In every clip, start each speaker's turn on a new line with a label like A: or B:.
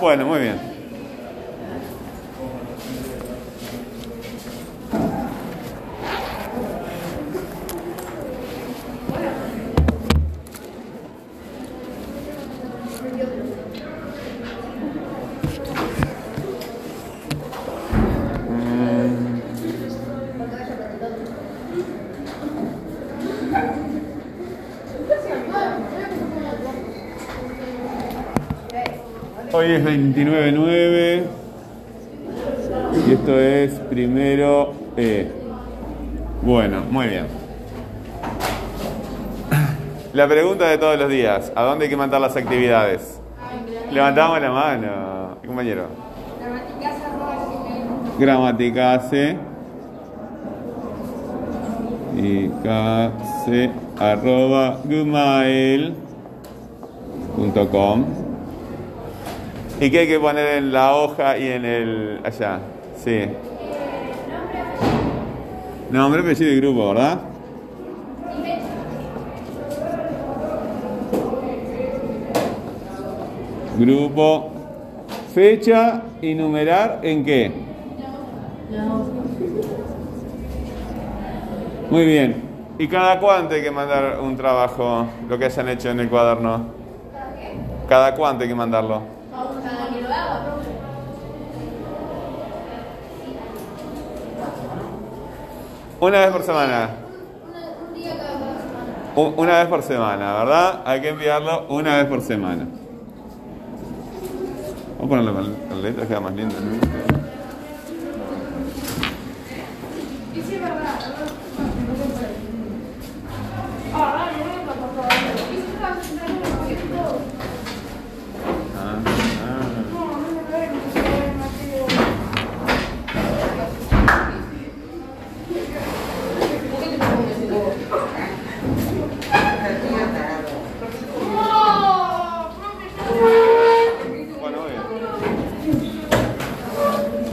A: Bueno, muy bien. Hoy es 29.9 y esto es primero E. Bueno, muy bien. La pregunta de todos los días, ¿a dónde hay que mandar las actividades? Levantamos la mano, compañero. Gramaticase y case arroba gmail.com ¿Y qué hay que poner en la hoja y en el... allá? Sí. Nombre, apellido y grupo, ¿verdad? Grupo, fecha y numerar en qué? Muy bien. ¿Y cada cuánto hay que mandar un trabajo, lo que hayan hecho en el cuaderno? ¿Cada cuánto hay que mandarlo? Una vez por semana. Un- Una vez por semana, ¿verdad? Hay que enviarlo una vez por semana. Vamos a ponerlo con letras, queda más lindo. ¿no? Ah, ah. Bueno, muy bien.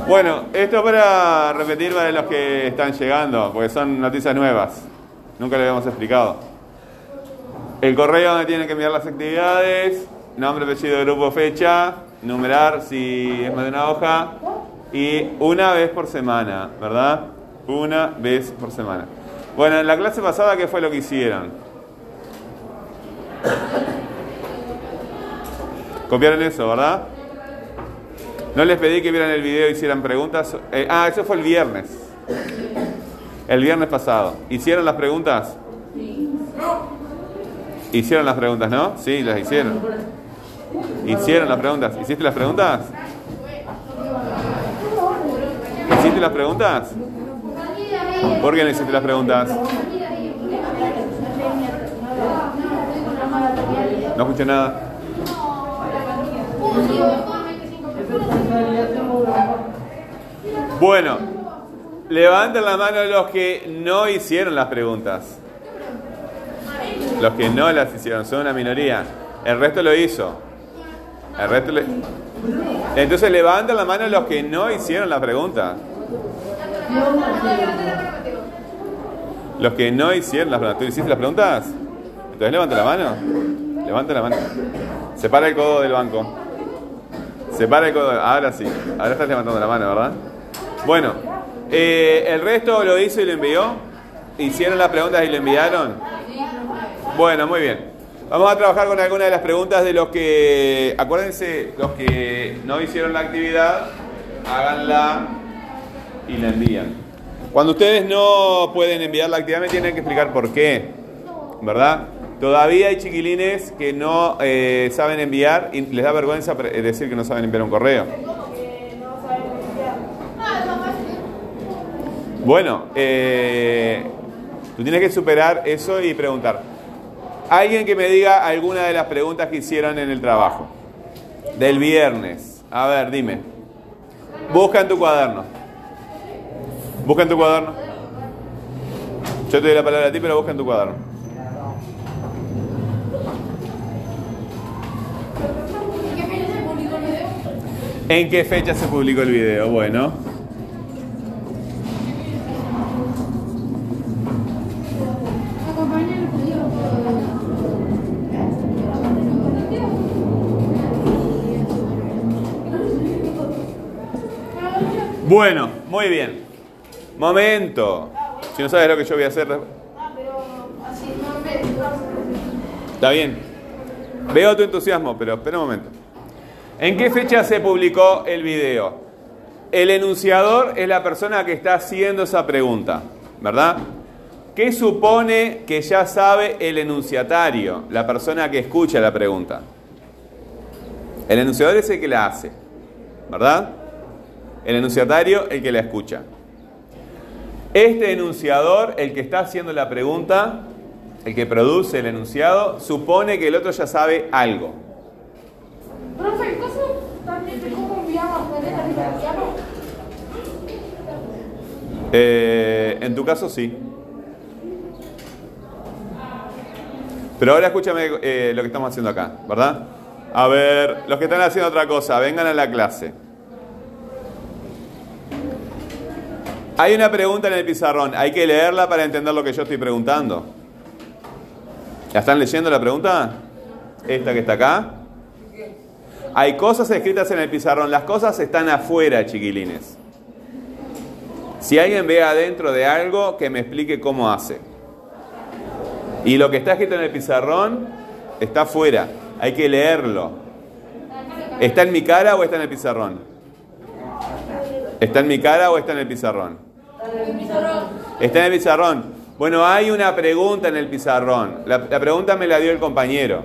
A: Bueno, esto para repetir para los que están llegando, porque son noticias nuevas. Nunca lo habíamos explicado. El correo donde tienen que enviar las actividades, nombre, apellido, grupo, fecha, numerar si es más de una hoja y una vez por semana, ¿verdad? Una vez por semana. Bueno, en la clase pasada, ¿qué fue lo que hicieron? Copiaron eso, ¿verdad? No les pedí que vieran el video y hicieran preguntas. Eh, ah, eso fue el viernes. El viernes pasado. ¿Hicieron las preguntas? Hicieron las preguntas, ¿no? Sí, las hicieron. Hicieron las preguntas. ¿Hiciste las preguntas? ¿Hiciste las preguntas? ¿Por qué no hiciste las preguntas? No escuché nada. Bueno, levanten la mano los que no hicieron las preguntas. Los que no las hicieron, son una minoría. El resto lo hizo. El resto le- Entonces levanten la mano los que no hicieron la pregunta. Los que no hicieron las preguntas. ¿Tú hiciste las preguntas? Entonces levanta la mano. Levanta la mano. Separa el codo del banco. Separa el codo. Ahora sí. Ahora estás levantando la mano, ¿verdad? Bueno. eh, ¿El resto lo hizo y lo envió? ¿Hicieron las preguntas y lo enviaron? Bueno, muy bien. Vamos a trabajar con algunas de las preguntas de los que, acuérdense, los que no hicieron la actividad, háganla y la envían. Cuando ustedes no pueden enviar la actividad me tienen que explicar por qué, ¿verdad? Todavía hay chiquilines que no eh, saben enviar y les da vergüenza decir que no saben enviar un correo. Bueno, eh, tú tienes que superar eso y preguntar. Alguien que me diga alguna de las preguntas que hicieron en el trabajo. Del viernes. A ver, dime. Busca en tu cuaderno. Busca en tu cuaderno. Yo te doy la palabra a ti, pero busca en tu cuaderno. ¿En qué fecha se publicó el video? Bueno. Bueno, muy bien. Momento. Si no sabes lo que yo voy a hacer. Está bien. Veo tu entusiasmo, pero espera un momento. ¿En qué fecha se publicó el video? El enunciador es la persona que está haciendo esa pregunta, ¿verdad? ¿Qué supone que ya sabe el enunciatario, la persona que escucha la pregunta? El enunciador es el que la hace, ¿verdad? El enunciatario el que la escucha. Este enunciador, el que está haciendo la pregunta, el que produce el enunciado, supone que el otro ya sabe algo. Eh, en tu caso sí. Pero ahora escúchame eh, lo que estamos haciendo acá, ¿verdad? A ver, los que están haciendo otra cosa, vengan a la clase. Hay una pregunta en el pizarrón, hay que leerla para entender lo que yo estoy preguntando. ¿La están leyendo la pregunta? Esta que está acá. Hay cosas escritas en el pizarrón, las cosas están afuera, chiquilines. Si alguien ve adentro de algo, que me explique cómo hace. Y lo que está escrito en el pizarrón está afuera, hay que leerlo. ¿Está en mi cara o está en el pizarrón? ¿Está en mi cara o está en el pizarrón? Está en el pizarrón. Bueno, hay una pregunta en el pizarrón. La, la pregunta me la dio el compañero.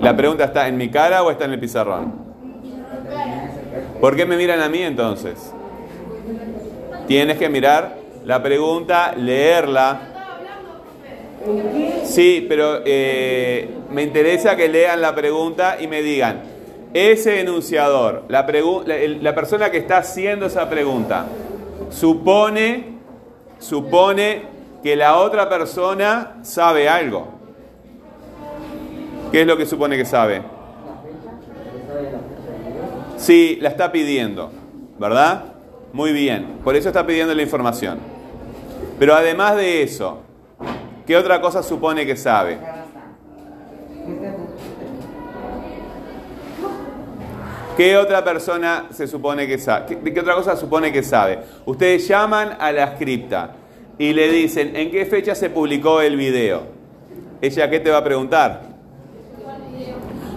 A: La pregunta está en mi cara o está en el pizarrón. ¿Por qué me miran a mí entonces? Tienes que mirar la pregunta, leerla. Sí, pero eh, me interesa que lean la pregunta y me digan, ese enunciador, la, la persona que está haciendo esa pregunta, supone, supone que la otra persona sabe algo. ¿Qué es lo que supone que sabe? Sí, la está pidiendo, ¿verdad? Muy bien, por eso está pidiendo la información. Pero además de eso, ¿qué otra cosa supone que sabe? ¿Qué otra persona se supone que sabe? ¿Qué, otra cosa supone que sabe? Ustedes llaman a la cripta y le dicen, ¿en qué fecha se publicó el video? ¿Ella qué te va a preguntar?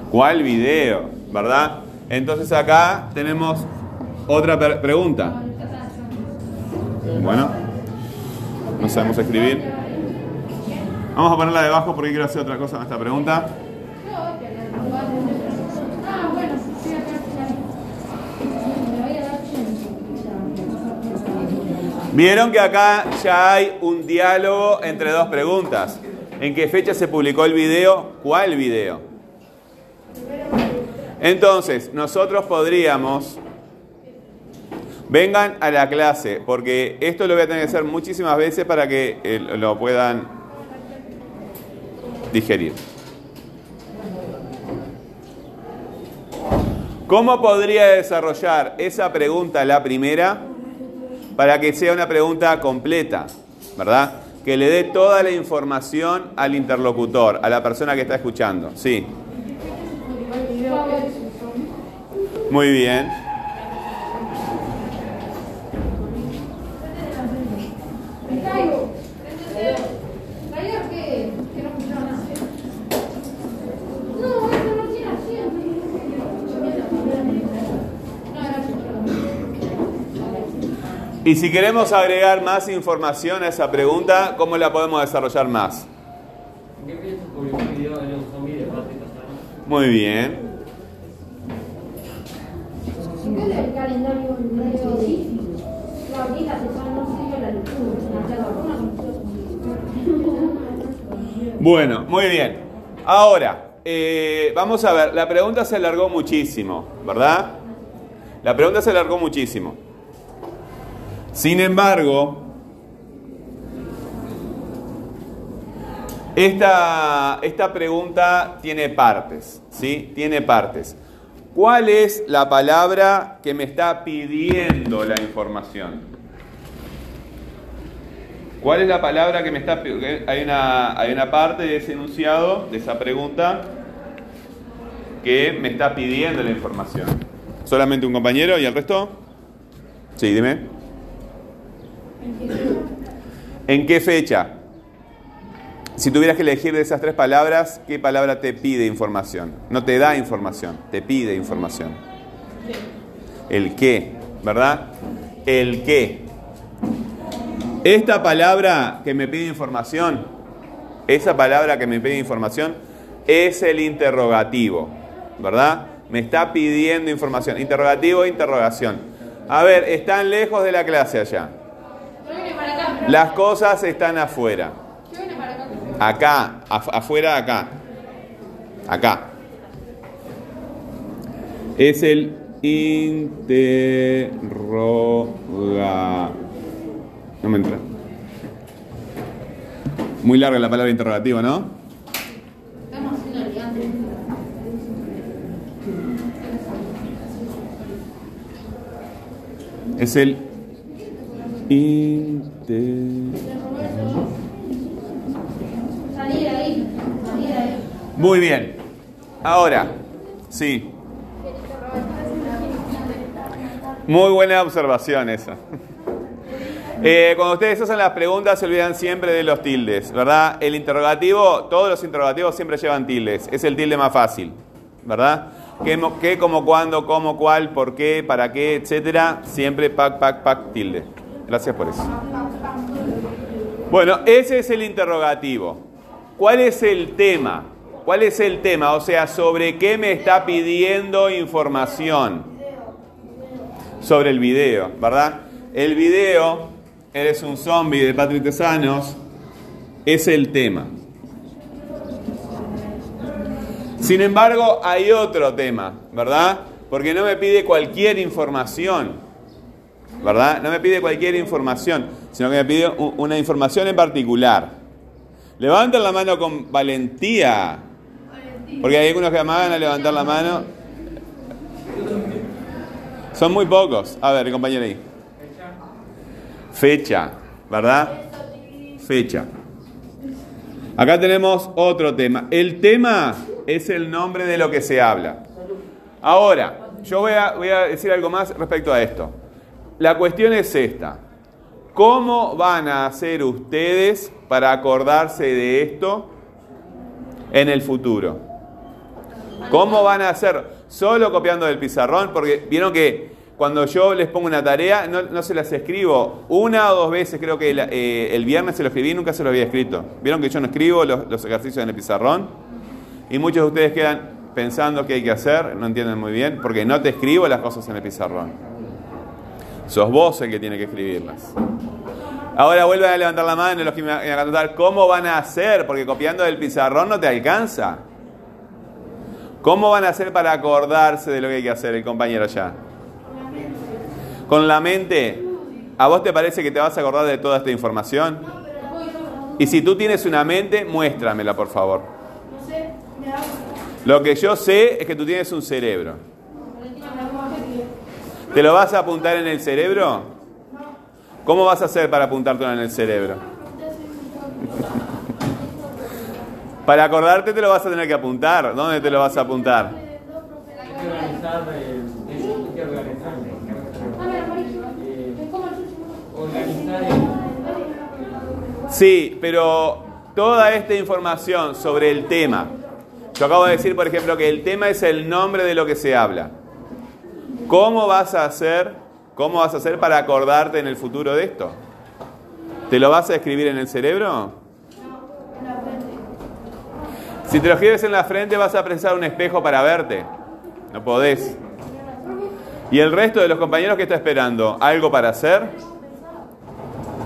A: ¿Cuál video? ¿Verdad? Entonces acá tenemos otra pregunta. Bueno, no sabemos escribir. Vamos a ponerla debajo porque quiero hacer otra cosa con esta pregunta.
B: Ah, bueno, sí, acá Me voy a dar
A: Vieron que acá ya hay un diálogo entre dos preguntas. ¿En qué fecha se publicó el video? ¿Cuál video? Entonces, nosotros podríamos... Vengan a la clase, porque esto lo voy a tener que hacer muchísimas veces para que eh, lo puedan digerir. ¿Cómo podría desarrollar esa pregunta, la primera, para que sea una pregunta completa, ¿verdad? Que le dé toda la información al interlocutor, a la persona que está escuchando. Sí. Muy bien.
B: Me caigo. ¿Caigo qué? Que no escuchaba nada. No, eso no tiene acción. No, era
A: Y si queremos agregar más información a esa pregunta, ¿cómo la podemos desarrollar más?
C: ¿En qué fecha se publicó un video de los zombies de Patrick Castaño?
A: Muy bien. Bueno, muy bien. Ahora, eh, vamos a ver, la pregunta se alargó muchísimo, ¿verdad? La pregunta se alargó muchísimo. Sin embargo, esta, esta pregunta tiene partes, ¿sí? Tiene partes. ¿Cuál es la palabra que me está pidiendo la información? ¿Cuál es la palabra que me está hay una hay una parte de ese enunciado de esa pregunta que me está pidiendo la información? ¿Solamente un compañero y el resto? Sí, dime. ¿En qué fecha? Si tuvieras que elegir de esas tres palabras, ¿qué palabra te pide información? No te da información, te pide información. El qué, ¿verdad? El qué. Esta palabra que me pide información, esa palabra que me pide información es el interrogativo, ¿verdad? Me está pidiendo información. Interrogativo, interrogación. A ver, están lejos de la clase allá.
B: Yo vine para acá.
A: Las cosas están afuera.
B: Acá.
A: Acá, af- afuera, acá. Acá. Es el interroga. No me entra. Muy larga la palabra interrogativo, ¿no? Es el inter...
D: Salí de ahí, salí de ahí.
A: Muy bien. Ahora, sí. Muy buena observación esa. Eh, cuando ustedes hacen las preguntas se olvidan siempre de los tildes, ¿verdad? El interrogativo, todos los interrogativos siempre llevan tildes. Es el tilde más fácil, ¿verdad? ¿Qué, mo- qué, cómo, cuándo, cómo, cuál, por qué, para qué, etcétera? Siempre pac, pac, pac, tilde. Gracias por eso. Bueno, ese es el interrogativo. ¿Cuál es el tema? ¿Cuál es el tema? O sea, ¿sobre qué me está pidiendo información? Sobre el video, ¿verdad? El video, eres un zombie de Patrick Tesanos, es el tema. Sin embargo, hay otro tema, ¿verdad? Porque no me pide cualquier información, ¿verdad? No me pide cualquier información, sino que me pide una información en particular. Levanten la mano con valentía. Porque hay algunos que amaban a levantar la mano. Son muy pocos. A ver, compañero ahí. Fecha, ¿verdad? Fecha. Acá tenemos otro tema. El tema es el nombre de lo que se habla. Ahora, yo voy a, voy a decir algo más respecto a esto. La cuestión es esta. ¿Cómo van a hacer ustedes para acordarse de esto en el futuro? ¿Cómo van a hacer? Solo copiando del pizarrón, porque vieron que cuando yo les pongo una tarea, no, se las escribo. Una o dos veces, creo que eh, el viernes se lo escribí y nunca se lo había escrito. Vieron que yo no escribo los, los ejercicios en el pizarrón. Y muchos de ustedes quedan pensando qué hay que hacer, no entienden muy bien, porque no te escribo las cosas en el pizarrón. Sos vos el que tiene que escribirlas. Ahora vuelven a levantar la mano los que me van a contar cómo van a hacer, porque copiando del pizarrón no te alcanza. ¿Cómo van a hacer para acordarse de lo que hay que hacer el compañero ya? Con la mente, ¿a vos te parece que te vas a acordar de toda esta información? Y si tú tienes una mente, muéstramela, por favor.
D: No sé, me da.
A: Lo que yo sé es que tú tienes un cerebro.
D: Valentina, me da que-
A: ¿Te lo vas a apuntar en el cerebro? ¿Cómo vas a hacer para apuntártelo en el cerebro? Para acordarte te lo vas a tener que apuntar. ¿Dónde te lo vas a apuntar? Sí, pero toda esta información sobre el tema. Yo acabo de decir, por ejemplo, que el tema es el nombre de lo que se habla. ¿Cómo vas a hacer? ¿Cómo vas a hacer para acordarte en el futuro de esto? ¿Te lo vas a escribir en el cerebro? Si te lo escribes en la frente vas a precisar un espejo para verte. No podés. ¿Y el resto de los compañeros que está esperando? ¿Algo para hacer?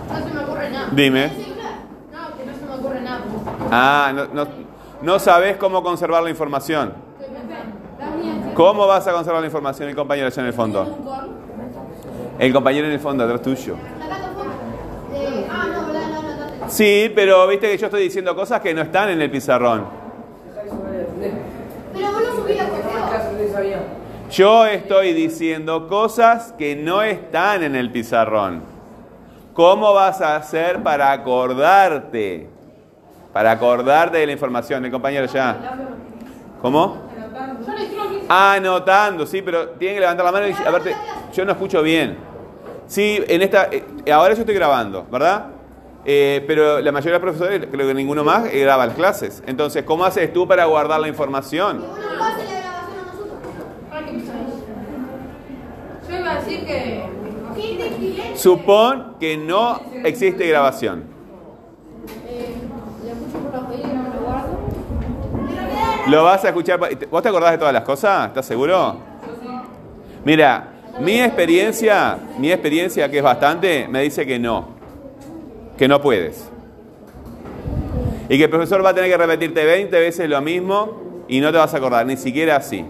B: No se me ocurre nada.
A: Dime.
B: No, que no se me ocurre nada.
A: Ah, no, no, no sabés cómo conservar la información.
B: Estoy pensando.
D: La mía.
A: ¿Cómo vas a conservar la información el compañero allá en el fondo? El compañero en el fondo, atrás tuyo. Sí, pero viste que yo estoy diciendo cosas que no están en el pizarrón.
D: Pero vos lo correo.
A: Yo estoy diciendo cosas que no están en el pizarrón. ¿Cómo vas a hacer para acordarte? Para acordarte de la información, el compañero ya. ¿Cómo? Anotando, sí, pero tienen que levantar la mano y a verte, yo no escucho bien. Sí, en esta, eh, ahora yo estoy grabando, ¿verdad? Eh, pero la mayoría de los profesores, creo que ninguno más, eh, graba las clases. Entonces, ¿cómo haces tú para guardar la información?
B: Yo iba a decir que.
A: Supón que no existe grabación.
B: Eh, le escucho por los oídos y no me lo guardo.
A: Lo vas a escuchar. ¿Vos te acordás de todas las cosas? ¿Estás seguro? Mira, mi experiencia, mi experiencia que es bastante, me dice que no. Que no puedes. Y que el profesor va a tener que repetirte 20 veces lo mismo y no te vas a acordar, ni siquiera así.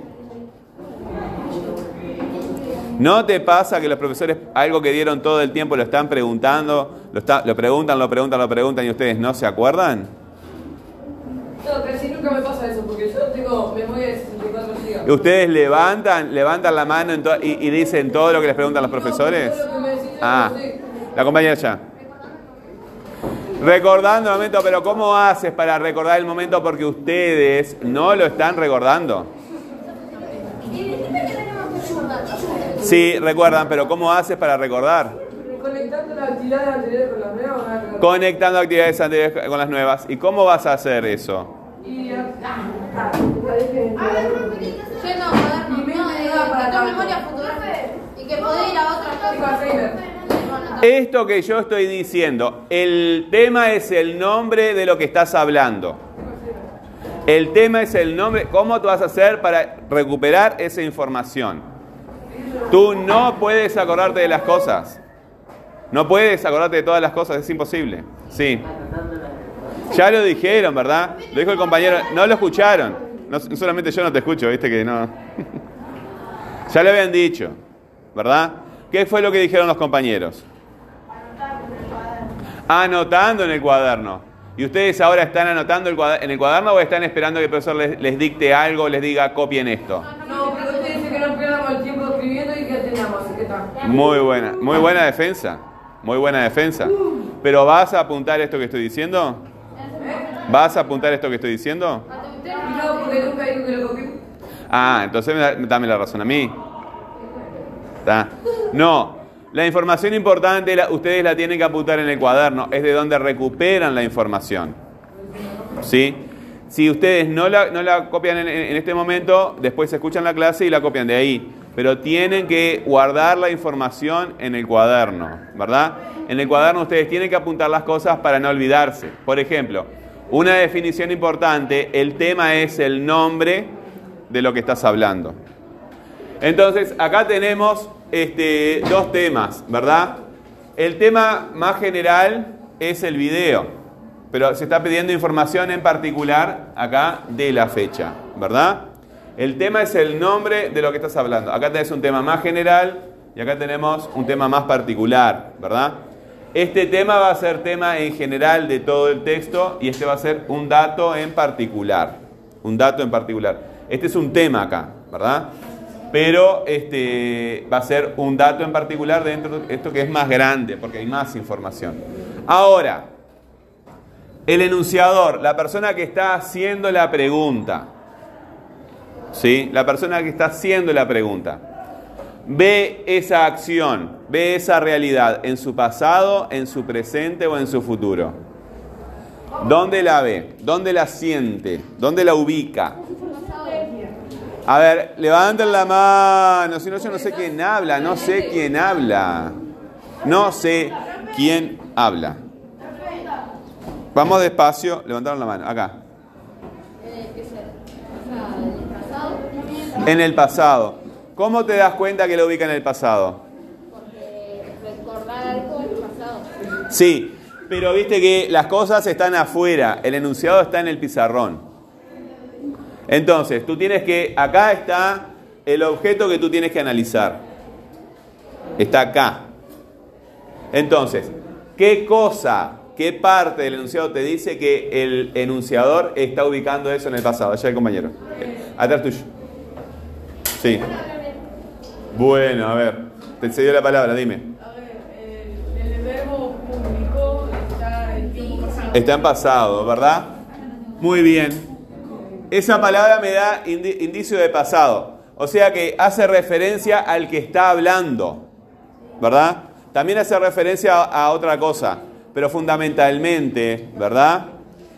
A: ¿No te pasa que los profesores algo que dieron todo el tiempo lo están preguntando, lo, lo preguntan, lo preguntan, lo preguntan y ustedes no se acuerdan?
C: No, casi nunca me pasa eso, porque yo tengo memoria de 64 GB.
A: ¿Ustedes levantan, levantan la mano y, y dicen todo lo que les preguntan los profesores? Ah, la compañera ya. Recordando el momento, pero ¿cómo haces para recordar el momento? Porque ustedes no lo están recordando. Sí, recuerdan, pero ¿cómo haces para recordar?
C: Conectando las actividades anteriores con las nuevas.
A: Conectando actividades anteriores con las nuevas. ¿Y cómo vas a hacer eso?
C: Y ah, ah, ahí que-
B: Yendo a cuaderno,
C: Y me
B: memoria fotográfica. Y que podés ir a.
A: Esto que yo estoy diciendo, el tema es el nombre de lo que estás hablando. El tema es el nombre, ¿cómo tú vas a hacer para recuperar esa información? Tú no puedes acordarte de las cosas. No puedes acordarte de todas las cosas, es imposible. Sí. Ya lo dijeron, ¿verdad? Lo dijo el compañero, no lo escucharon. No solamente yo no te escucho, viste que no. ya lo habían dicho, ¿verdad? ¿Qué fue lo que dijeron los compañeros? Anotando en el cuaderno. ¿Y ustedes ahora están anotando el en el cuaderno o están esperando que el profesor les, les dicte algo, les diga copien esto?
C: No, pero usted dice que no perdamos el tiempo escribiendo y que tengamos, así que está.
A: Muy buena, muy buena defensa. Muy buena defensa. Pero ¿vas a apuntar esto que estoy diciendo? ¿Vas a apuntar esto que estoy diciendo? Ah, entonces me da- dame la razón a mí. No, la información importante ustedes la tienen que apuntar en el cuaderno, es de donde recuperan la información. ¿Sí? Si ustedes no la, no la copian en, en este momento, después escuchan la clase y la copian de ahí. Pero tienen que guardar la información en el cuaderno, ¿verdad? En el cuaderno ustedes tienen que apuntar las cosas para no olvidarse. Por ejemplo, una definición importante, el tema es el nombre de lo que estás hablando. Entonces, acá tenemos este, dos temas, ¿verdad? El tema más general es el video, pero se está pidiendo información en particular acá de la fecha, ¿verdad? El tema es el nombre de lo que estás hablando. Acá tenés un tema más general y acá tenemos un tema más particular, ¿verdad? Este tema va a ser tema en general de todo el texto y este va a ser un dato en particular. Un dato en particular. Este es un tema acá, ¿verdad? Pero este va a ser un dato en particular dentro de esto que es más grande, porque hay más información. Ahora, el enunciador, la persona que está haciendo la pregunta, ¿sí? La persona que está haciendo la pregunta, ve esa acción, ve esa realidad en su pasado, en su presente o en su futuro. ¿Dónde la ve? ¿Dónde la siente? ¿Dónde la ubica? A ver, levanten la mano, si no yo no sé quién habla, no sé quién habla. No sé quién habla. Vamos despacio, levantaron la mano, acá. En el pasado. ¿Cómo te das cuenta que lo ubica en el pasado?
B: Recordar algo del pasado.
A: Sí, pero viste que las cosas están afuera, el enunciado está en el pizarrón. Entonces, tú tienes que, acá está el objeto que tú tienes que analizar. Está acá. Entonces, ¿qué cosa, qué parte del enunciado te dice que el enunciador está ubicando eso en el pasado? Allá el compañero. Atrás tuyo. Sí. Bueno, a ver, te cedió la palabra, dime.
C: A ver, el, el verbo publicó está en tiempo pasado.
A: Está en pasado, ¿verdad? Muy bien. Esa palabra me da indi- indicio de pasado. O sea que hace referencia al que está hablando. ¿Verdad? también hace referencia a, a otra cosa, pero fundamentalmente, ¿verdad?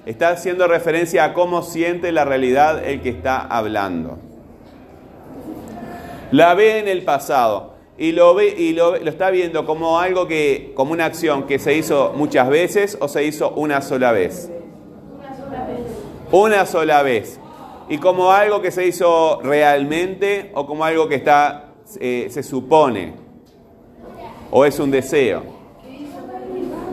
A: Está haciendo referencia a cómo siente la realidad el que está hablando. La ve en el pasado y lo ve y lo, lo está viendo como algo que, como una acción que se hizo muchas veces o se hizo una sola vez. Una sola vez. Y como algo que se hizo realmente o como algo que está, eh, se supone o es un deseo.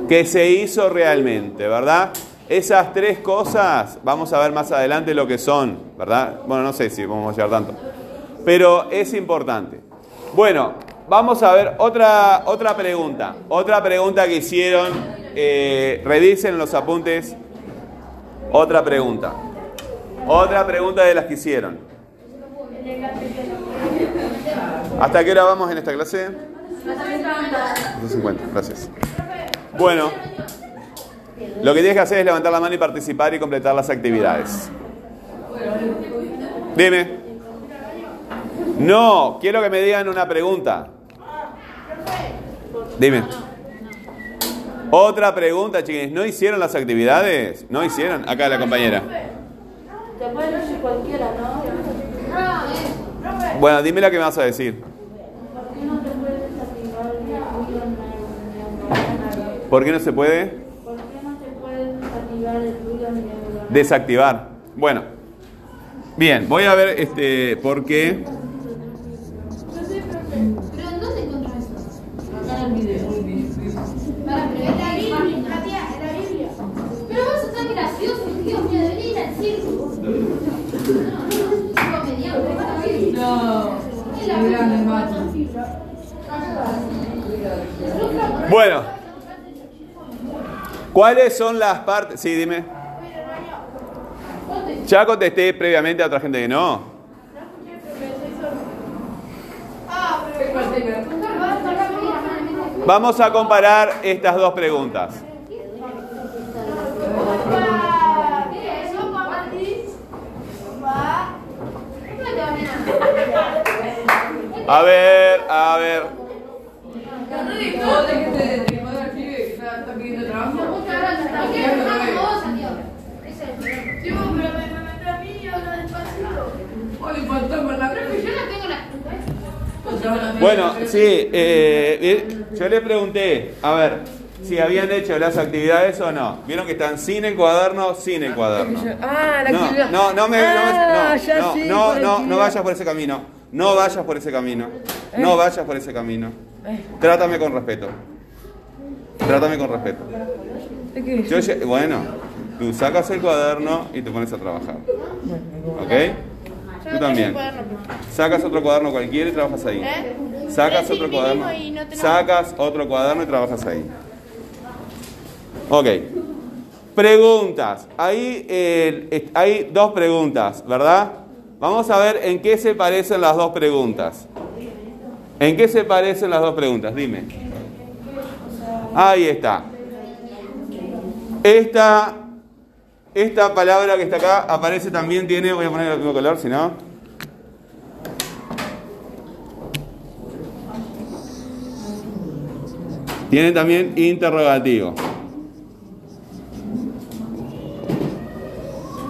A: Que se hizo realmente, ¿verdad? Esas tres cosas, vamos a ver más adelante lo que son, ¿verdad? Bueno, no sé si vamos a llegar tanto. Pero es importante. Bueno, vamos a ver otra, otra pregunta. Otra pregunta que hicieron. eh, revisen los apuntes. Otra pregunta. Otra pregunta de las que hicieron. ¿Hasta qué hora vamos en esta clase? 2.50, gracias. Bueno, lo que tienes que hacer es levantar la mano y participar y completar las actividades. Dime. No, quiero que me digan una pregunta. Dime. Otra pregunta, chiquines. ¿No hicieron las actividades? ¿No hicieron? Acá la compañera.
D: Te puede decir cualquiera, ¿no?
A: Bueno, dime la que me vas a decir.
D: ¿Por qué no te puedes desactivar el ruido neuronal?
A: ¿Por qué no se puede
D: ¿Por qué no te puedes desactivar el ruido neuronal?
A: desactivar? Bueno. Bien, voy a ver este por qué.
B: ¿Pero en dónde encontrás eso?
C: En el video.
B: Para, pero es la Biblia. La tía, es la Biblia. Pero vos sos tan gracioso, Dios mío, debería ir al circo. No, no, no, comediante.
C: No.
B: Es la
C: Qué grande,
B: Biblia.
C: macho.
A: Bueno. ¿Cuáles son las partes? Sí, dime. Ya contesté previamente a otra gente que no.
C: ¿Qué parte que-
A: Vamos a comparar estas dos preguntas.
B: ¿Qué es eso, papá? Papá. ¿Cómo te va a
A: A ver, a ver.
C: No, déjate de timar al pibe que está está pidiendo trabajo.
B: Muchas gracias. ¿Por qué no estás como vos, Santiago? Ese es el problema.
C: Sí, vos, pero me me metés a mí y habla despacito. Oye, fantasma en la
B: Pero que yo no tengo la culpa. ¿eh?
A: Bueno, sí, eh, eh, yo le pregunté, a ver, si habían hecho las actividades o no. Vieron que están sin el cuaderno, sin el cuaderno.
C: Ah, la
A: No,
C: actividad.
A: no, no me,
C: Ah,
A: no,
C: ya
A: no,
C: sé,
A: no, no, vayas por ese camino. No vayas por ese camino. No vayas por ese camino.
C: Eh,
A: Trátame con respeto. Trátame con respeto. bueno, tú sacas el cuaderno y te pones a trabajar. ¿Ok? Tú también. Sacas otro cuaderno cualquiera y trabajas ahí. Sacas otro cuaderno. Sacas otro cuaderno y trabajas ahí. Ok. Preguntas. Ahí eh, hay dos preguntas, ¿verdad? Vamos a ver en qué se parecen las dos preguntas. ¿En qué se parecen las dos preguntas? Dime. Ahí está. Esta, esta palabra que está acá aparece también, tiene, voy a poner el mismo color, si no. Tiene también interrogativo.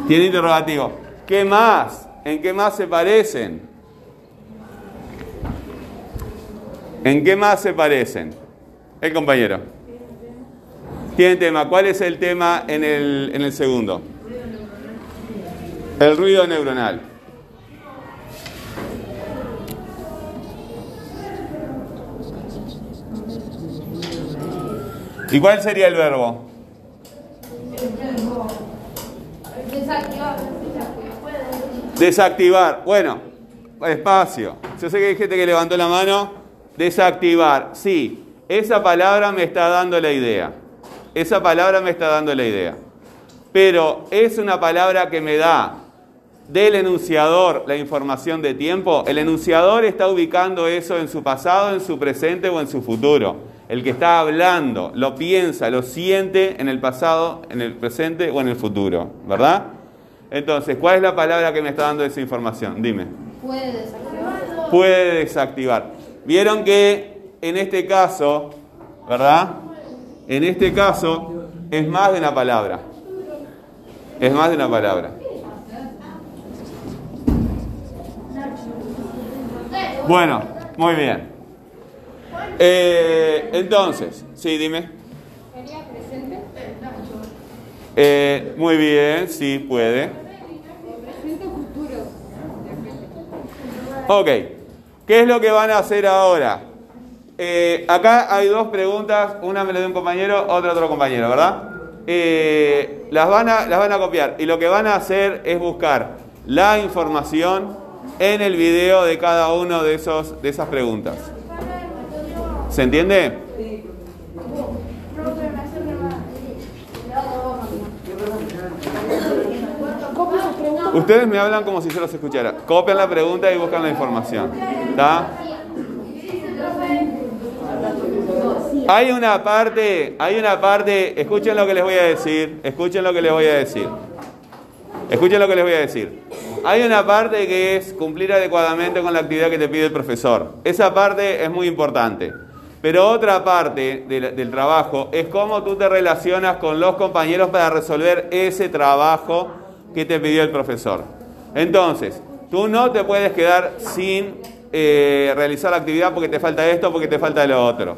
A: Tiene interrogativo. ¿Qué más? ¿En qué más se parecen? ¿En qué más se parecen? El compañero. Tiene tema. ¿Cuál es el tema en el, en el segundo? El ruido neuronal. ¿Y cuál sería el verbo?
B: Desactivar.
A: Desactivar. Bueno, espacio. Yo sé que hay gente que levantó la mano. Desactivar. Sí, esa palabra me está dando la idea. Esa palabra me está dando la idea. Pero es una palabra que me da del enunciador la información de tiempo. El enunciador está ubicando eso en su pasado, en su presente o en su futuro. El que está hablando lo piensa, lo siente en el pasado, en el presente o en el futuro. ¿Verdad? Entonces, ¿cuál es la palabra que me está dando esa información? Dime.
B: Puede desactivar.
A: Puede desactivar. Vieron que en este caso ¿verdad? En este caso es más de una palabra. Es más de una palabra. Bueno, muy bien. Eh, entonces, sí, dime.
C: ¿Sería presente?
A: Eh, muy bien, sí, puede. Ok, ¿qué es lo que van a hacer ahora? Eh, acá hay dos preguntas, una me la dio un compañero, otra otro compañero, ¿verdad? Eh, las, van a, las van a copiar y lo que van a hacer es buscar la información en el video de cada uno de, esos, de esas preguntas. ¿Se entiende? Ustedes me hablan como si yo los escuchara. Copian la pregunta y buscan la información. ¿Está? Hay una parte, hay una parte, escuchen lo que les voy a decir, escuchen lo que les voy a decir. Escuchen lo que les voy a decir. Hay una parte que es cumplir adecuadamente con la actividad que te pide el profesor. Esa parte es muy importante. Pero otra parte del, del trabajo es cómo tú te relacionas con los compañeros para resolver ese trabajo que te pidió el profesor. Entonces, tú no te puedes quedar sin eh, realizar la actividad porque te falta esto, porque te falta lo otro.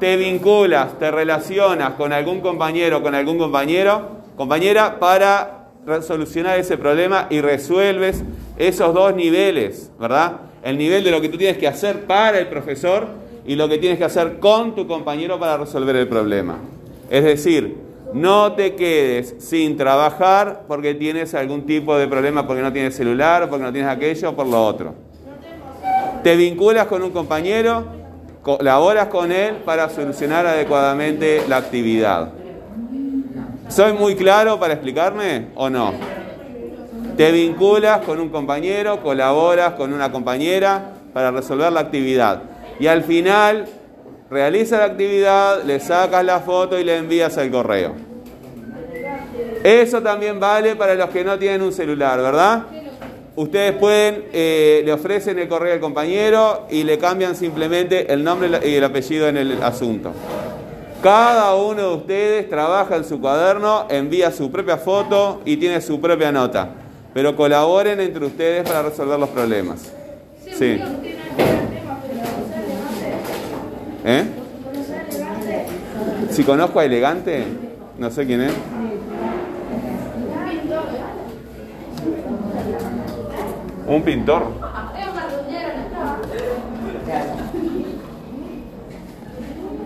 A: Te vinculas, te relacionas con algún compañero, con algún compañero, compañera, para solucionar ese problema y resuelves esos dos niveles, ¿verdad? El nivel de lo que tú tienes que hacer para el profesor y lo que tienes que hacer con tu compañero para resolver el problema. Es decir, no te quedes sin trabajar porque tienes algún tipo de problema, porque no tienes celular, porque no tienes aquello, por lo otro. Te vinculas con un compañero, colaboras con él para solucionar adecuadamente la actividad. ¿Soy muy claro para explicarme o no? Te vinculas con un compañero, colaboras con una compañera para resolver la actividad. Y al final realiza la actividad, le sacas la foto y le envías al correo. Eso también vale para los que no tienen un celular, ¿verdad? Ustedes pueden, eh, le ofrecen el correo al compañero y le cambian simplemente el nombre y el apellido en el asunto. Cada uno de ustedes trabaja en su cuaderno, envía su propia foto y tiene su propia nota. Pero colaboren entre ustedes para resolver los problemas. Sí. ¿Eh? Si conozco a Elegante, no sé quién es. Un pintor.